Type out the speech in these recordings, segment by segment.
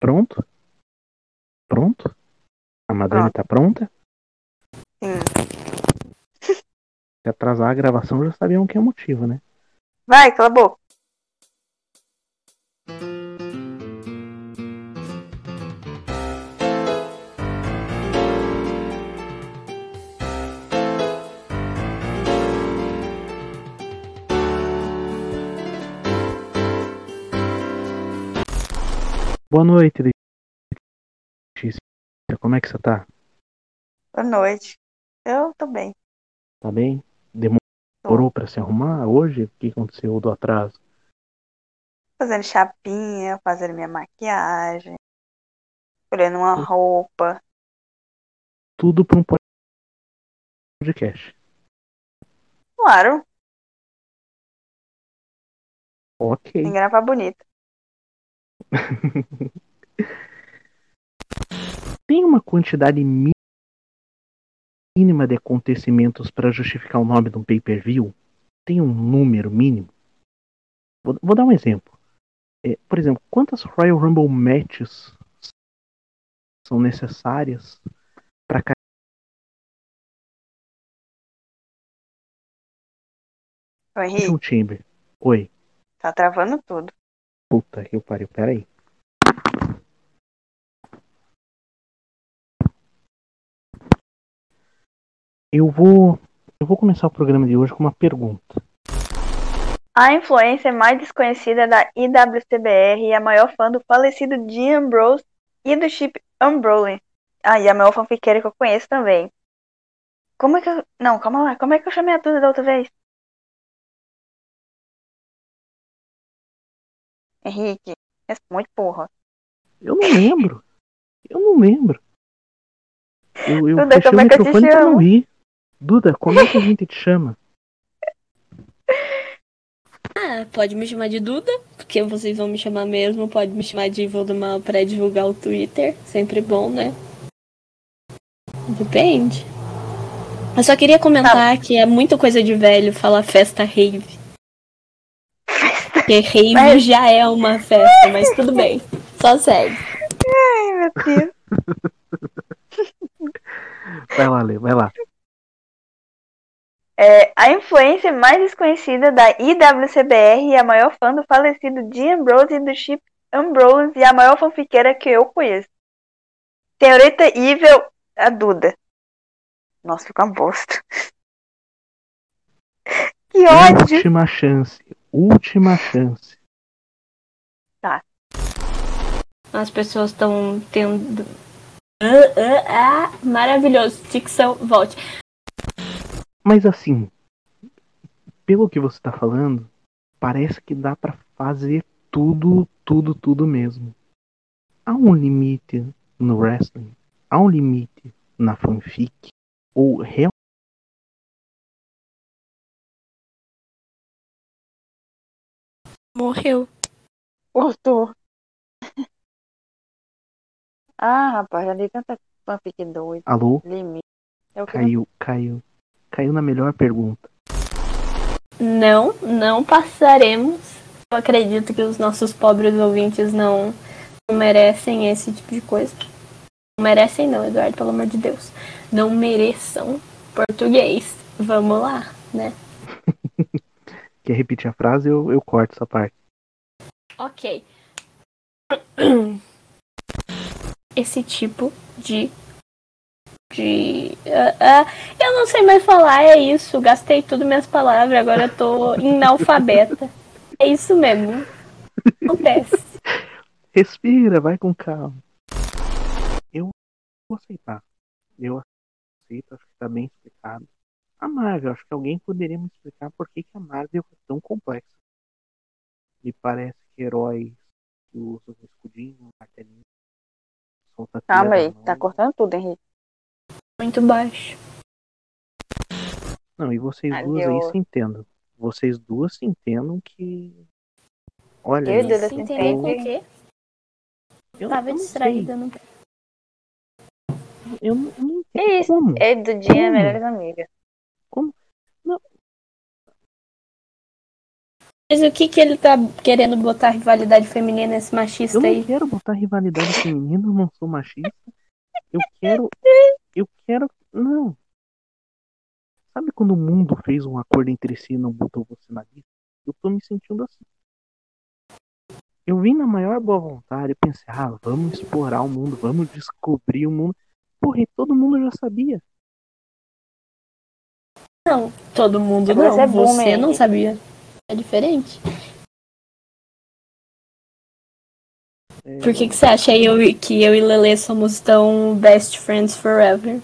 Pronto? Pronto? A Madame Pronto. tá pronta? Sim. Se atrasar a gravação já sabiam que é o motivo, né? Vai, cala a boca. Boa noite, Letícia. Como é que você tá? Boa noite. Eu tô bem. Tá bem? Demorou pra se arrumar hoje? O que aconteceu do atraso? Fazendo chapinha, fazendo minha maquiagem, escolhendo uma roupa. Tudo pra um podcast. Claro, Ok. tem que gravar bonito. Tem uma quantidade mínima de acontecimentos para justificar o nome de um pay-per-view? Tem um número mínimo? Vou, vou dar um exemplo. É, por exemplo, quantas Royal Rumble matches são necessárias para Ô, Henrique, um Chamber? Oi. tá travando tudo. Puta que pariu, peraí. Eu vou. Eu vou começar o programa de hoje com uma pergunta. A influência mais desconhecida da IWCBR e a maior fã do falecido Dean Ambrose e do chip Ambrose. Ah, e a maior fanfiqueira que eu conheço também. Como é que eu... Não, calma lá. Como é que eu chamei a Duda da outra vez? Henrique, responde, porra. Eu não lembro. Eu não lembro. Eu, eu Duda, fechei como o é que eu te pra não chamo? rir. Duda, como é que a gente te chama? Ah, pode me chamar de Duda, porque vocês vão me chamar mesmo. Pode me chamar de Voldemar pra divulgar o Twitter. Sempre bom, né? Depende. Eu só queria comentar que é muita coisa de velho falar festa rave. Porque rave Mas- já é uma festa, mas tudo bem. Só segue. Ai, meu Deus. Vai lá, Lê, vai lá. É, a influência mais desconhecida da IWCBR e a maior fã do falecido Dean Ambrose e do chip Ambrose e a maior fanfiqueira que eu conheço. Senhorita Evil, a Duda. Nossa, fica uma bosta. Que ódio! Última chance. Última chance. As pessoas estão tendo. Ah, ah, ah, maravilhoso. Dicção, volte. Mas assim, pelo que você tá falando, parece que dá pra fazer tudo, tudo, tudo mesmo. Há um limite no wrestling? Há um limite na fanfic? Ou realmente Morreu. Cortou. Ah, rapaz, já li tanta fanfic doida. Alô? Limite. É Caiu, caiu. Caiu na melhor pergunta. Não, não passaremos. Eu acredito que os nossos pobres ouvintes não, não merecem esse tipo de coisa. Não merecem não, Eduardo, pelo amor de Deus. Não mereçam português. Vamos lá, né? Quer repetir a frase? Eu, eu corto essa parte. Ok. Esse tipo de. De. ah, ah, eu não sei mais falar, é isso. Gastei tudo minhas palavras, agora eu tô analfabeta. É isso mesmo. Acontece. Respira, vai com calma. Eu vou aceitar. Eu aceito, acho que tá bem explicado. A Marvel, acho que alguém poderia me explicar por que, que a Marvel é tão complexa. Me parece que heróis que usam um escudinho, um martelinho, solta Calma aí, tá cortando tudo, Henrique. Muito baixo. Não, e vocês Ai, duas aí Deus. se entendam. Vocês duas se entendam que. Olha, Eu, Duda, Se entendeu com o quê? eu, Tava distraída. Não... Eu não, não entendo Que isso? como. Ele do dia é Como? melhores amigas. Mas o que que ele tá querendo botar rivalidade feminina nesse machista Eu não aí? quero botar rivalidade feminina, eu não sou machista. Eu quero. Eu quero. Não. Sabe quando o mundo fez um acordo entre si e não botou você na lista? Eu tô me sentindo assim. Eu vim na maior boa vontade e pensei, ah, vamos explorar o mundo, vamos descobrir o mundo. Porra, e todo mundo já sabia. Não, todo mundo Você não. é Você boomer. não sabia. É diferente. É, Por que, que você acha eu, que eu e Lele somos tão best friends forever?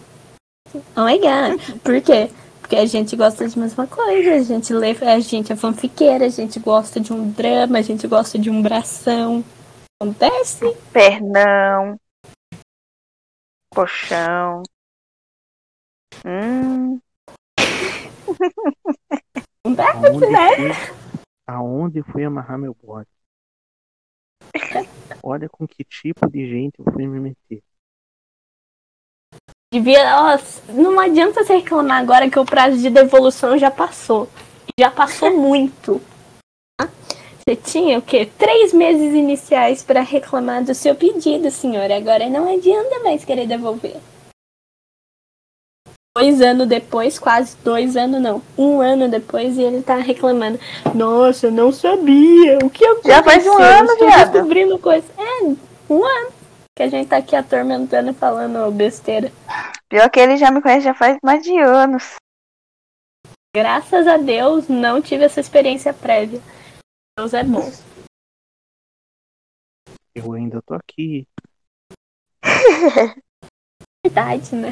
Oh my god. Por quê? Porque a gente gosta de mesma coisa, a gente lê, a gente é fanfiqueira, a gente gosta de um drama, a gente gosta de um bração. Acontece? Pernão. Colchão. Hum. Acontece, aonde né? fui, aonde fui amarrar meu bode? Olha com que tipo de gente eu fui me meter. Devia, ó, não adianta você reclamar agora que o prazo de devolução já passou. Já passou muito. tá? Você tinha o quê? Três meses iniciais para reclamar do seu pedido, senhora. Agora não adianta mais querer devolver. Dois anos depois, quase dois anos não, um ano depois, e ele tá reclamando. Nossa, eu não sabia. O que aconteceu? Já faz um ano, Estou viado. descobrindo coisa. É, um ano. Que a gente tá aqui atormentando e falando besteira. Pior que ele já me conhece já faz mais de anos. Graças a Deus, não tive essa experiência prévia. Deus é bom. Eu ainda tô aqui. Verdade, né?